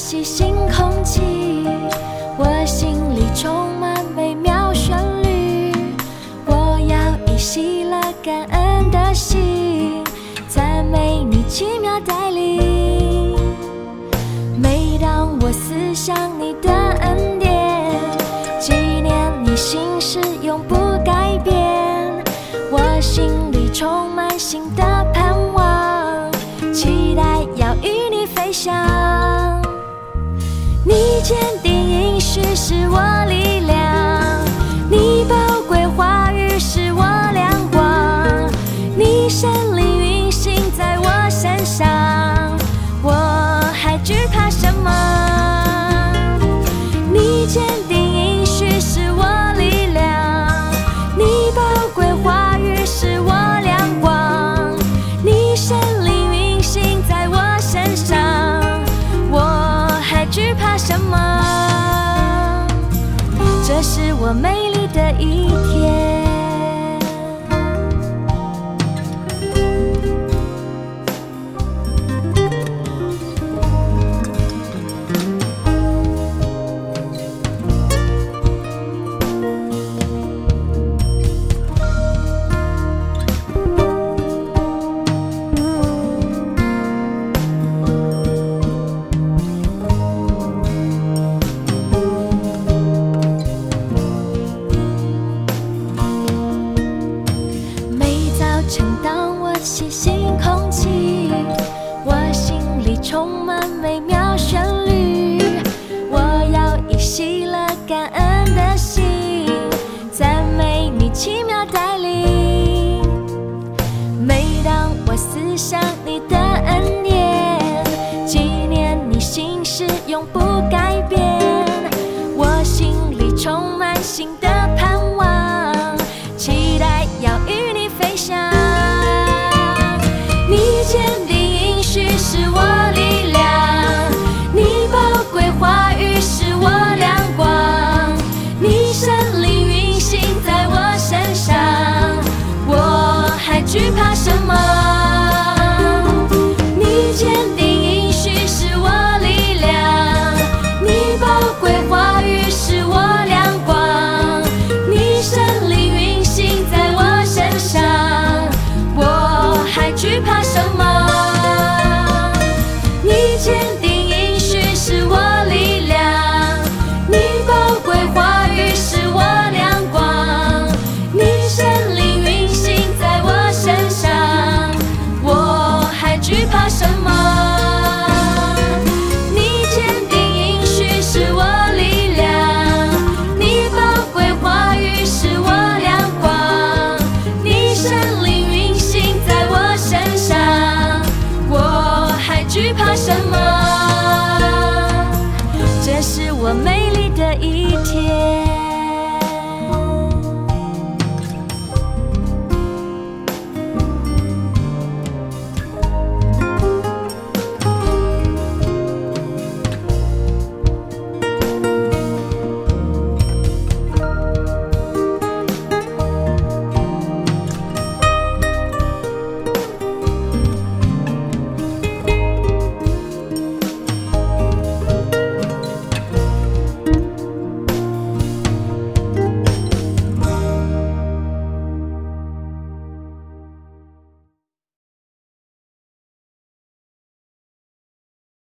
吸新空气我心里充满美妙旋律我要以喜乐感恩的心赞美你奇妙带领。每当我思想你的恩典纪念你心事永不坚定，也许是我。美丽的一天。奇妙带领每当我思想你的恩典纪念你心事永不改变我心里充满新的没有。